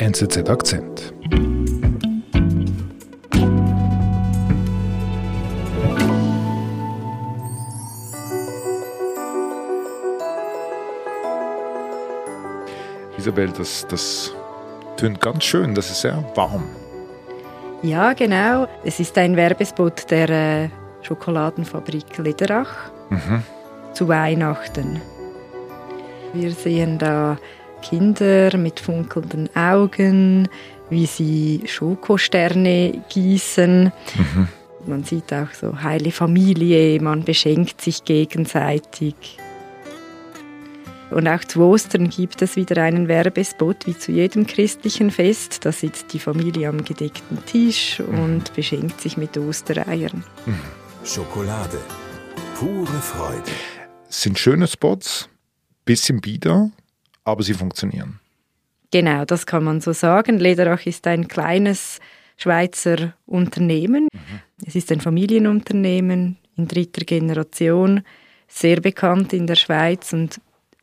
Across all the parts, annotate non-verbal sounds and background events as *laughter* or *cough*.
NZZ Akzent. Isabel, das, das tönt ganz schön, das ist sehr warm. Ja, genau. Es ist ein Werbespot der äh, Schokoladenfabrik Lederach mhm. zu Weihnachten. Wir sehen da Kinder mit funkelnden Augen, wie sie Schokosterne gießen. Mhm. Man sieht auch so heile Familie, man beschenkt sich gegenseitig. Und auch zu Ostern gibt es wieder einen Werbespot, wie zu jedem christlichen Fest. Da sitzt die Familie am gedeckten Tisch und beschenkt sich mit Ostereiern. Schokolade. Pure Freude. Es sind schöne Spots, bisschen bieder, aber sie funktionieren. Genau, das kann man so sagen. Lederach ist ein kleines Schweizer Unternehmen. Mhm. Es ist ein Familienunternehmen in dritter Generation, sehr bekannt in der Schweiz und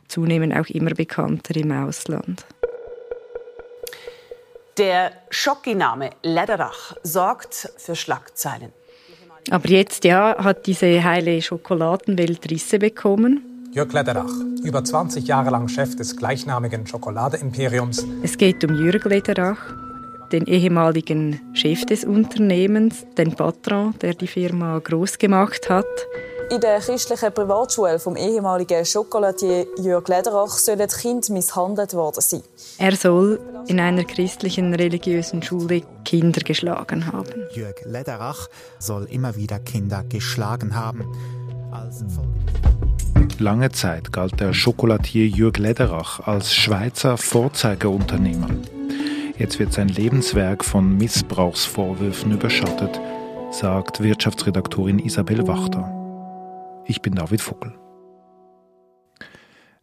zunehmend auch immer bekannter im Ausland. Der Schockiname Lederach sorgt für Schlagzeilen. Aber jetzt ja, hat diese heile Schokoladenwelt Risse bekommen. Jörg Lederach, über 20 Jahre lang Chef des gleichnamigen Schokoladeimperiums. Es geht um Jürg Lederach, den ehemaligen Chef des Unternehmens, den Patron, der die Firma groß gemacht hat. In der christlichen Privatschule vom ehemaligen Schokoladier Jörg Lederach sollen Kinder misshandelt worden sein. Er soll in einer christlichen religiösen Schule Kinder geschlagen haben. Jörg Lederach soll immer wieder Kinder geschlagen haben. Lange Zeit galt der Schokolatier Jörg Lederach als Schweizer Vorzeigeunternehmer. Jetzt wird sein Lebenswerk von Missbrauchsvorwürfen überschattet, sagt Wirtschaftsredaktorin Isabel Wachter. Ich bin David Vogel.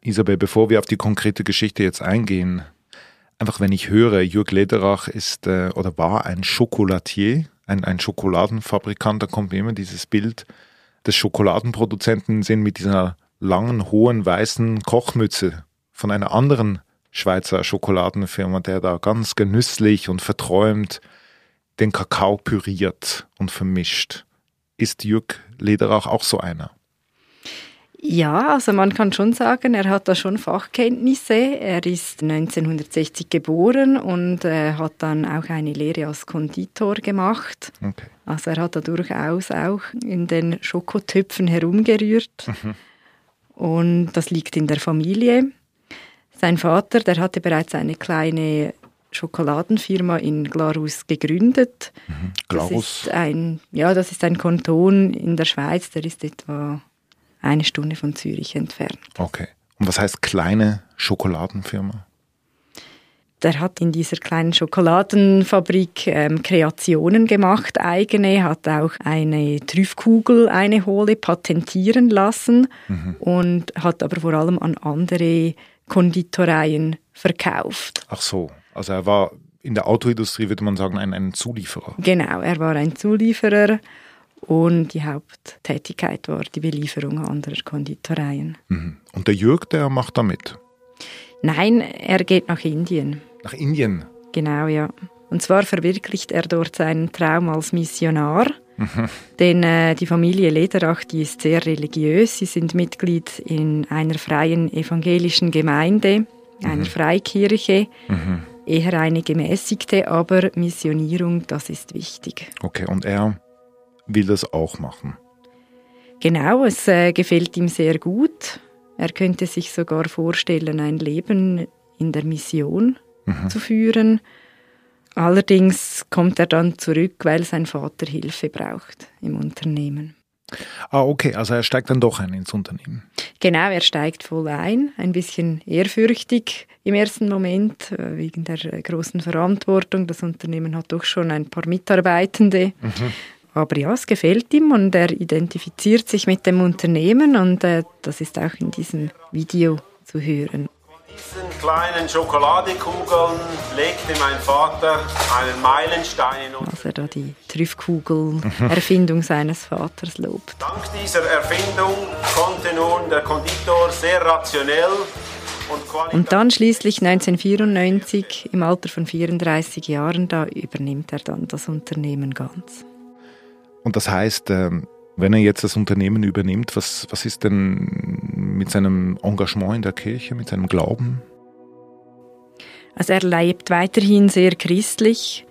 Isabel, bevor wir auf die konkrete Geschichte jetzt eingehen, einfach wenn ich höre, Jürg Lederach ist äh, oder war ein Schokolatier, ein, ein Schokoladenfabrikant, da kommt mir immer dieses Bild des Schokoladenproduzenten sehen mit dieser langen, hohen, weißen Kochmütze von einer anderen Schweizer Schokoladenfirma, der da ganz genüsslich und verträumt den Kakao püriert und vermischt. Ist Jürg Lederach auch so einer? Ja, also man kann schon sagen, er hat da schon Fachkenntnisse. Er ist 1960 geboren und äh, hat dann auch eine Lehre als Konditor gemacht. Okay. Also er hat da durchaus auch in den Schokotöpfen herumgerührt. Mhm. Und das liegt in der Familie. Sein Vater, der hatte bereits eine kleine Schokoladenfirma in Glarus gegründet. Mhm. Glarus? Das ist ein, ja, das ist ein Kanton in der Schweiz, der ist etwa eine Stunde von Zürich entfernt. Okay. Und was heißt kleine Schokoladenfirma? Der hat in dieser kleinen Schokoladenfabrik ähm, Kreationen gemacht, eigene, hat auch eine Trüffkugel, eine hohle, patentieren lassen mhm. und hat aber vor allem an andere Konditoreien verkauft. Ach so, also er war in der Autoindustrie, würde man sagen, ein, ein Zulieferer. Genau, er war ein Zulieferer und die Haupttätigkeit war die Belieferung anderer Konditoreien. Mhm. Und der Jürg, der macht da mit? Nein, er geht nach Indien. Nach Indien? Genau, ja. Und zwar verwirklicht er dort seinen Traum als Missionar. Mhm. Denn äh, die Familie Lederach, die ist sehr religiös. Sie sind Mitglied in einer freien evangelischen Gemeinde, einer mhm. Freikirche. Mhm. Eher eine gemäßigte, aber Missionierung, das ist wichtig. Okay, und er will das auch machen. Genau, es äh, gefällt ihm sehr gut. Er könnte sich sogar vorstellen, ein Leben in der Mission mhm. zu führen. Allerdings kommt er dann zurück, weil sein Vater Hilfe braucht im Unternehmen. Ah, okay, also er steigt dann doch ein ins Unternehmen. Genau, er steigt voll ein, ein bisschen ehrfürchtig im ersten Moment, äh, wegen der äh, großen Verantwortung. Das Unternehmen hat doch schon ein paar Mitarbeitende. Mhm. Aber ja, es gefällt ihm und er identifiziert sich mit dem Unternehmen und äh, das ist auch in diesem Video zu hören. Diesen kleinen Schokoladekugeln legte mein Vater einen Meilenstein in Als er da die Trüffkugel-Erfindung *laughs* seines Vaters lobt. Dank dieser Erfindung konnte nun der Konditor sehr rationell und. Und dann schließlich 1994, im Alter von 34 Jahren, da übernimmt er dann das Unternehmen ganz. Und das heißt, ähm, wenn er jetzt das Unternehmen übernimmt, was, was ist denn mit seinem Engagement in der Kirche, mit seinem Glauben? Also er lebt weiterhin sehr christlich,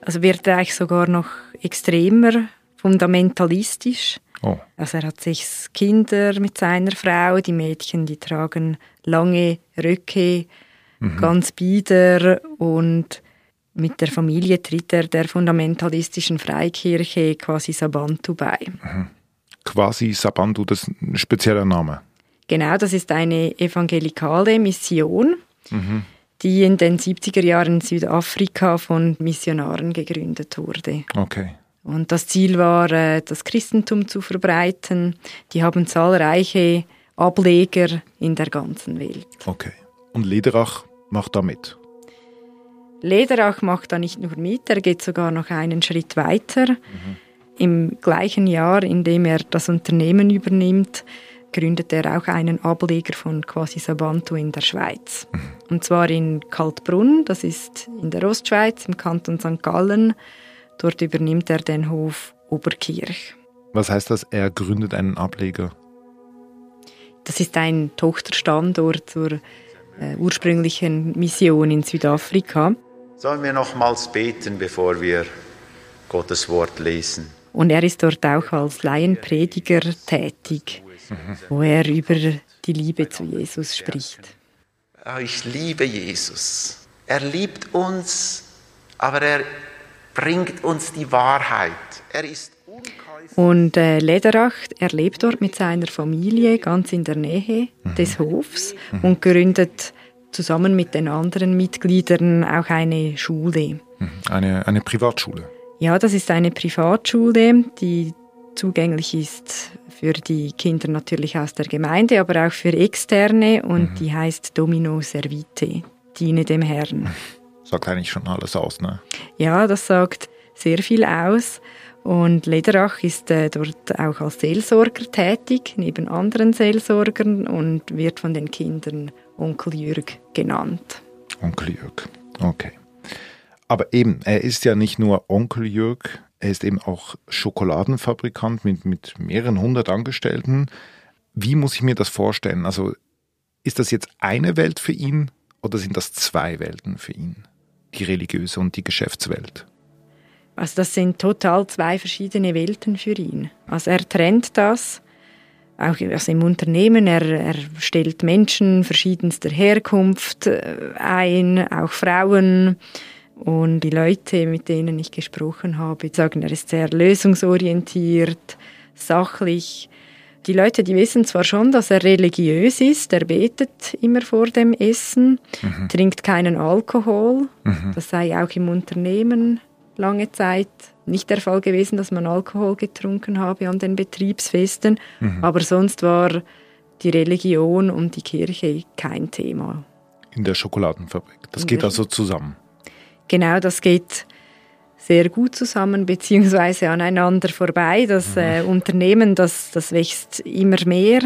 also wird er eigentlich sogar noch extremer, fundamentalistisch. Oh. Also er hat sechs Kinder mit seiner Frau, die Mädchen, die tragen lange Röcke, ganz bieder und mit der Familie tritt er der fundamentalistischen Freikirche quasi Sabantu bei. Quasi Sabantu, das ist ein spezieller Name. Genau, das ist eine evangelikale Mission, die in den 70er Jahren in Südafrika von Missionaren gegründet wurde. Okay. Und das Ziel war, äh, das Christentum zu verbreiten. Die haben zahlreiche Ableger in der ganzen Welt. Okay. Und Lederach macht da mit. Lederach macht da nicht nur mit, er geht sogar noch einen Schritt weiter. Im gleichen Jahr, in dem er das Unternehmen übernimmt, gründet er auch einen Ableger von Quasi Sabantu in der Schweiz. Und zwar in Kaltbrunn, das ist in der Ostschweiz, im Kanton St. Gallen. Dort übernimmt er den Hof Oberkirch. Was heißt das? Er gründet einen Ableger. Das ist ein Tochterstandort zur äh, ursprünglichen Mission in Südafrika. Sollen wir nochmals beten, bevor wir Gottes Wort lesen? Und er ist dort auch als Laienprediger tätig, wo er über die Liebe zu Jesus spricht. Ah, Ich liebe Jesus. Er liebt uns, aber er bringt uns die Wahrheit. Er ist. Und äh, Lederach, er lebt dort mit seiner Familie ganz in der Nähe des Hofs und gründet zusammen mit den anderen Mitgliedern auch eine Schule. Eine, eine Privatschule. Ja, das ist eine Privatschule, die zugänglich ist für die Kinder natürlich aus der Gemeinde, aber auch für Externe und die heißt Domino Servite, diene dem Herrn. *laughs* Sagt eigentlich schon alles aus, ne? Ja, das sagt sehr viel aus. Und Lederach ist äh, dort auch als Seelsorger tätig, neben anderen Seelsorgern und wird von den Kindern Onkel Jürg genannt. Onkel Jörg. Okay. Aber eben, er ist ja nicht nur Onkel Jörg, er ist eben auch Schokoladenfabrikant mit, mit mehreren hundert Angestellten. Wie muss ich mir das vorstellen? Also ist das jetzt eine Welt für ihn oder sind das zwei Welten für ihn? Die religiöse und die Geschäftswelt. Also das sind total zwei verschiedene Welten für ihn. Also er trennt das, auch also im Unternehmen, er, er stellt Menschen verschiedenster Herkunft äh, ein, auch Frauen. Und die Leute, mit denen ich gesprochen habe, sagen, er ist sehr lösungsorientiert, sachlich. Die Leute, die wissen zwar schon, dass er religiös ist, er betet immer vor dem Essen, trinkt keinen Alkohol. Das sei auch im Unternehmen lange Zeit nicht der Fall gewesen, dass man Alkohol getrunken habe an den Betriebsfesten. Aber sonst war die Religion und die Kirche kein Thema. In der Schokoladenfabrik. Das In geht also zusammen. Genau, das geht sehr gut zusammen beziehungsweise aneinander vorbei. Das äh, Unternehmen, das, das wächst immer mehr.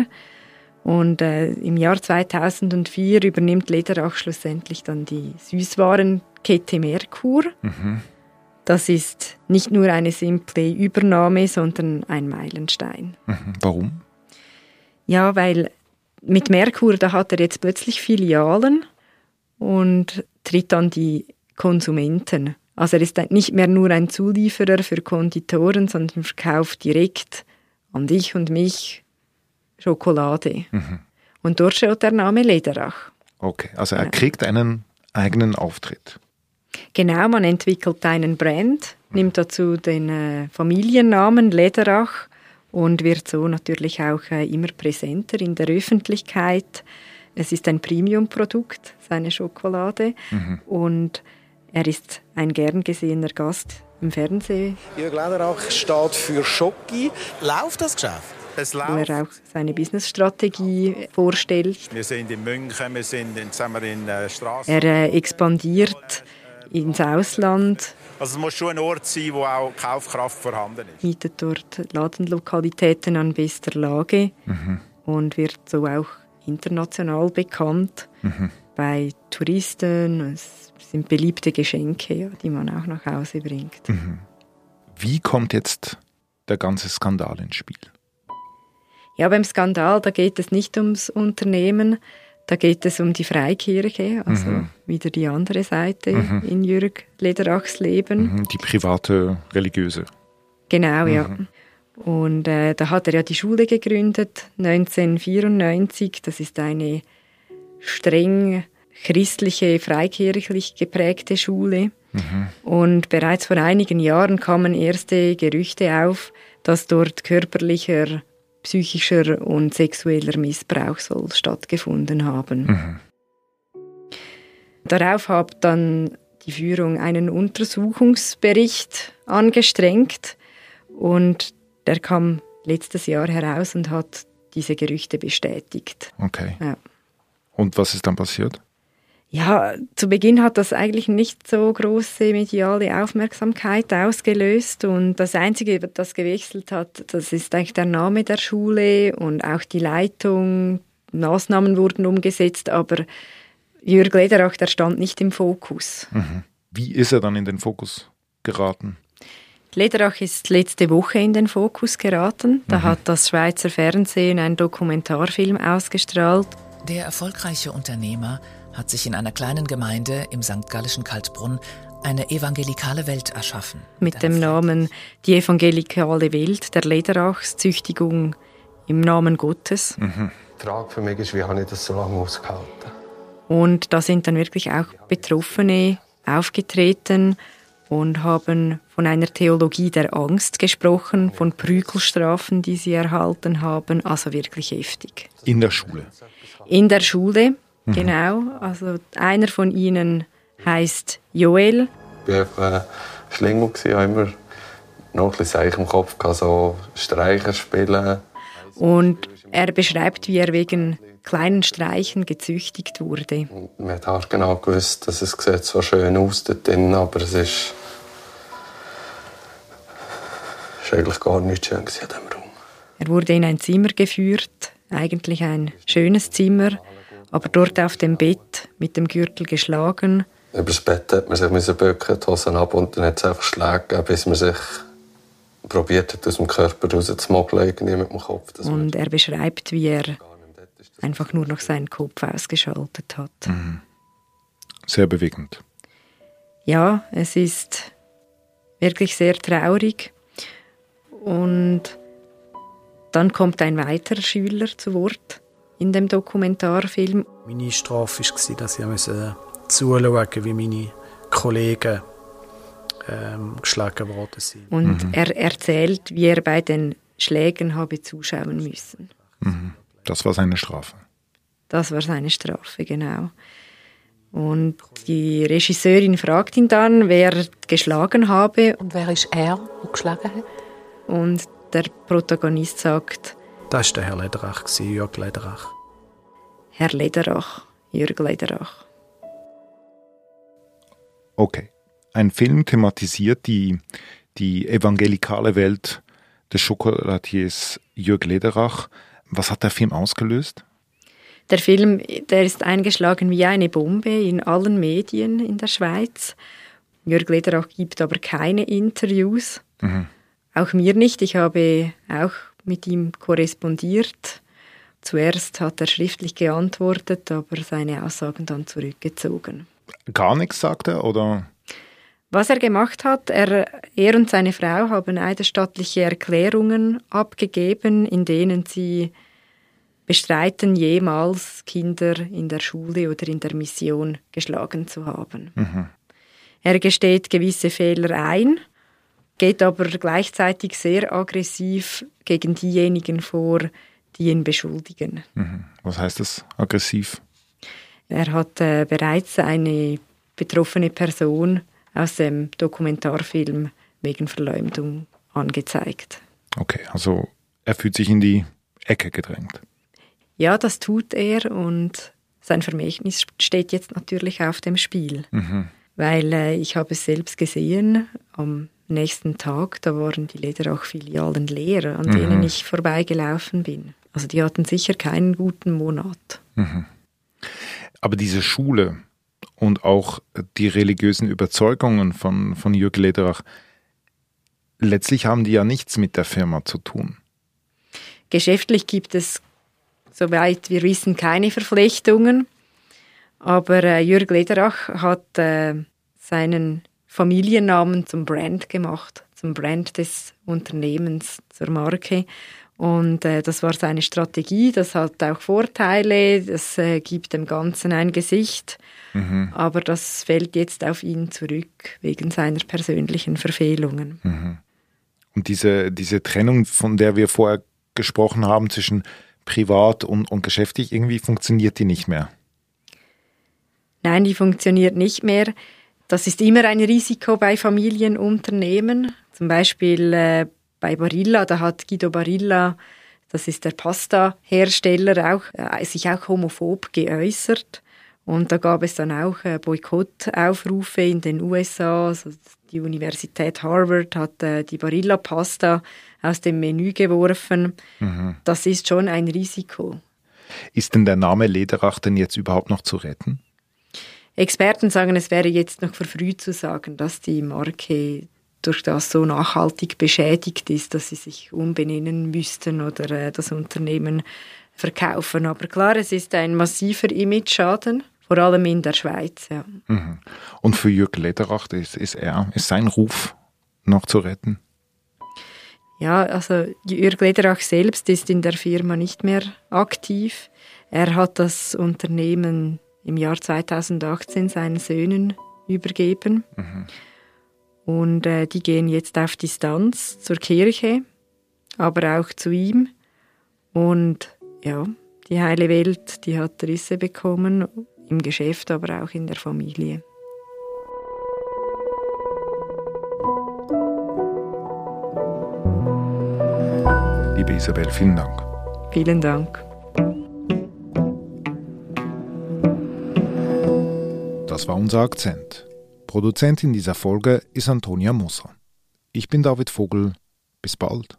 Und äh, im Jahr 2004 übernimmt Lederach schlussendlich dann die Süßwarenkette Merkur. Das ist nicht nur eine simple Übernahme, sondern ein Meilenstein. Mhm. Warum? Ja, weil mit Merkur, da hat er jetzt plötzlich Filialen und tritt an die Konsumenten. Also er ist nicht mehr nur ein Zulieferer für Konditoren, sondern verkauft direkt an dich und mich Schokolade. Und dort steht der Name Lederach. Okay, also er kriegt einen eigenen Auftritt. Genau, man entwickelt einen Brand, nimmt dazu den äh, Familiennamen Lederach und wird so natürlich auch äh, immer präsenter in der Öffentlichkeit. Es ist ein Premium-Produkt, seine Schokolade. Und er ist ein gern gesehener Gast im Fernsehen, Jörg Lederach steht für Schoki. Läuft das Geschäft? Es wo er auch seine Businessstrategie vorstellt. Wir sind in München, wir sind in, wir, in äh, Strassen. Er äh, expandiert ins Ausland, Also es muss schon ein Ort sein, wo auch Kaufkraft vorhanden ist. mietet dort Ladenlokalitäten an bester Lage und wird so auch international bekannt Mhm. Bei Touristen. Es sind beliebte Geschenke, ja, die man auch nach Hause bringt. Mhm. Wie kommt jetzt der ganze Skandal ins Spiel? Ja, beim Skandal, da geht es nicht ums Unternehmen, da geht es um die Freikirche, also Mhm. wieder die andere Seite Mhm. in Jürg Lederachs Leben. Mhm. Die private religiöse. Genau, ja. Mhm. Und äh, da hat er ja die Schule gegründet, 1994. Das ist eine streng christliche, freikirchlich geprägte Schule. Mhm. Und bereits vor einigen Jahren kamen erste Gerüchte auf, dass dort körperlicher, psychischer und sexueller Missbrauch soll stattgefunden haben. Mhm. Darauf hat dann die Führung einen Untersuchungsbericht angestrengt und der kam letztes Jahr heraus und hat diese Gerüchte bestätigt. Okay. Ja. Und was ist dann passiert? Ja, zu Beginn hat das eigentlich nicht so große mediale Aufmerksamkeit ausgelöst und das Einzige, das gewechselt hat, das ist eigentlich der Name der Schule und auch die Leitung. Maßnahmen wurden umgesetzt, aber Jürg Lederach, der stand nicht im Fokus. Mhm. Wie ist er dann in den Fokus geraten? Lederach ist letzte Woche in den Fokus geraten. Da Mhm. hat das Schweizer Fernsehen einen Dokumentarfilm ausgestrahlt. Der erfolgreiche Unternehmer hat sich in einer kleinen Gemeinde im St. Gallischen Kaltbrunn eine evangelikale Welt erschaffen. mit dem Namen Die evangelikale Welt der Lederachs, Züchtigung im Namen Gottes. Mhm. Die Frage für mich ist, wie habe ich das so lange ausgehalten? Und da sind dann wirklich auch Betroffene aufgetreten und haben von einer Theologie der Angst gesprochen, von Prügelstrafen, die sie erhalten haben, also wirklich heftig. In der Schule. In der Schule, Mhm. genau. Also einer von ihnen heißt Joel. Ich war ein Schlingel, habe immer noch ein bisschen Seich im Kopf, so Streicher spielen. Und er beschreibt, wie er wegen kleinen Streichen gezüchtigt wurde. Man hat auch genau gewusst, dass es sieht zwar schön aus dort drin, aber es ist, ist eigentlich gar nicht schön in diesem Raum. Er wurde in ein Zimmer geführt, eigentlich ein schönes Zimmer, aber dort auf dem Bett mit dem Gürtel geschlagen. Über das Bett hat man sich bücken, die Hosen ab und dann hat es einfach Schläge gegeben, bis man sich probiert hat, aus dem Körper rauszumogeln, irgendwie mit dem Kopf. Das Und er beschreibt, wie er einfach nur noch seinen Kopf ausgeschaltet hat. Mhm. Sehr bewegend. Ja, es ist wirklich sehr traurig. Und dann kommt ein weiterer Schüler zu Wort in dem Dokumentarfilm. Meine Strafe war, dass ich musste zuschauen musste, wie meine Kollegen ähm, geschlagen worden sind. Und Mhm. er erzählt, wie er bei den Schlägen habe zuschauen müssen. Mhm. Das war seine Strafe. Das war seine Strafe, genau. Und die Regisseurin fragt ihn dann, wer geschlagen habe. Und wer ist er, der geschlagen hat? Und der Protagonist sagt, Das war der Herr Lederach, Jörg Lederach. Herr Lederach, Jürg Lederach. Okay. Ein Film thematisiert die, die evangelikale Welt des Schokolatiers Jürg Lederach. Was hat der Film ausgelöst? Der Film, der ist eingeschlagen wie eine Bombe in allen Medien in der Schweiz. Jürg Lederach gibt aber keine Interviews. Mhm. Auch mir nicht. Ich habe auch mit ihm korrespondiert. Zuerst hat er schriftlich geantwortet, aber seine Aussagen dann zurückgezogen. Gar nichts sagt er oder? Was er gemacht hat, er, er und seine Frau haben eidesstattliche Erklärungen abgegeben, in denen sie bestreiten, jemals Kinder in der Schule oder in der Mission geschlagen zu haben. Mhm. Er gesteht gewisse Fehler ein, geht aber gleichzeitig sehr aggressiv gegen diejenigen vor, die ihn beschuldigen. Mhm. Was heißt das? Aggressiv? Er hat äh, bereits eine betroffene Person aus dem Dokumentarfilm wegen Verleumdung angezeigt. Okay, also er fühlt sich in die Ecke gedrängt. Ja, das tut er und sein Vermächtnis steht jetzt natürlich auf dem Spiel. Mhm. Weil äh, ich habe es selbst gesehen, am nächsten Tag, da waren die Lederach-Filialen leer, an Mhm. denen ich vorbeigelaufen bin. Also die hatten sicher keinen guten Monat. Mhm. Aber diese Schule und auch die religiösen Überzeugungen von, von Jürg Lederach, letztlich haben die ja nichts mit der Firma zu tun. Geschäftlich gibt es, soweit wir wissen, keine Verflechtungen. Aber äh, Jürg Lederach hat äh, seinen Familiennamen zum Brand gemacht, zum Brand des Unternehmens, zur Marke. Und äh, das war seine Strategie. Das hat auch Vorteile. Das äh, gibt dem Ganzen ein Gesicht. Mhm. Aber das fällt jetzt auf ihn zurück wegen seiner persönlichen Verfehlungen. Mhm. Und diese, diese Trennung, von der wir vorher gesprochen haben zwischen privat und, und geschäftlich, irgendwie funktioniert die nicht mehr. Nein, die funktioniert nicht mehr. Das ist immer ein Risiko bei Familienunternehmen. Zum Beispiel äh, bei Barilla, da hat Guido Barilla, das ist der Pasta-Hersteller, auch, äh, sich auch homophob geäußert. Und da gab es dann auch äh, Boykottaufrufe in den USA. Also die Universität Harvard hat äh, die Barilla-Pasta aus dem Menü geworfen. Mhm. Das ist schon ein Risiko. Ist denn der Name Lederach denn jetzt überhaupt noch zu retten? Experten sagen, es wäre jetzt noch verfrüht zu sagen, dass die Marke durch das so nachhaltig beschädigt ist, dass sie sich umbenennen müssten oder äh, das Unternehmen verkaufen. Aber klar, es ist ein massiver Image-Schaden, vor allem in der Schweiz. Ja. Mhm. Und für Jürg Lederach ist, ist, er, ist sein Ruf noch zu retten? Ja, also Jürg Lederach selbst ist in der Firma nicht mehr aktiv. Er hat das Unternehmen im Jahr 2018 seinen Söhnen übergeben. Mhm. Und äh, die gehen jetzt auf Distanz zur Kirche, aber auch zu ihm. Und ja, die heile Welt, die hat Risse bekommen, im Geschäft, aber auch in der Familie. Liebe Isabel, vielen Dank. Vielen Dank. War unser Akzent. Produzentin dieser Folge ist Antonia Moser. Ich bin David Vogel. Bis bald.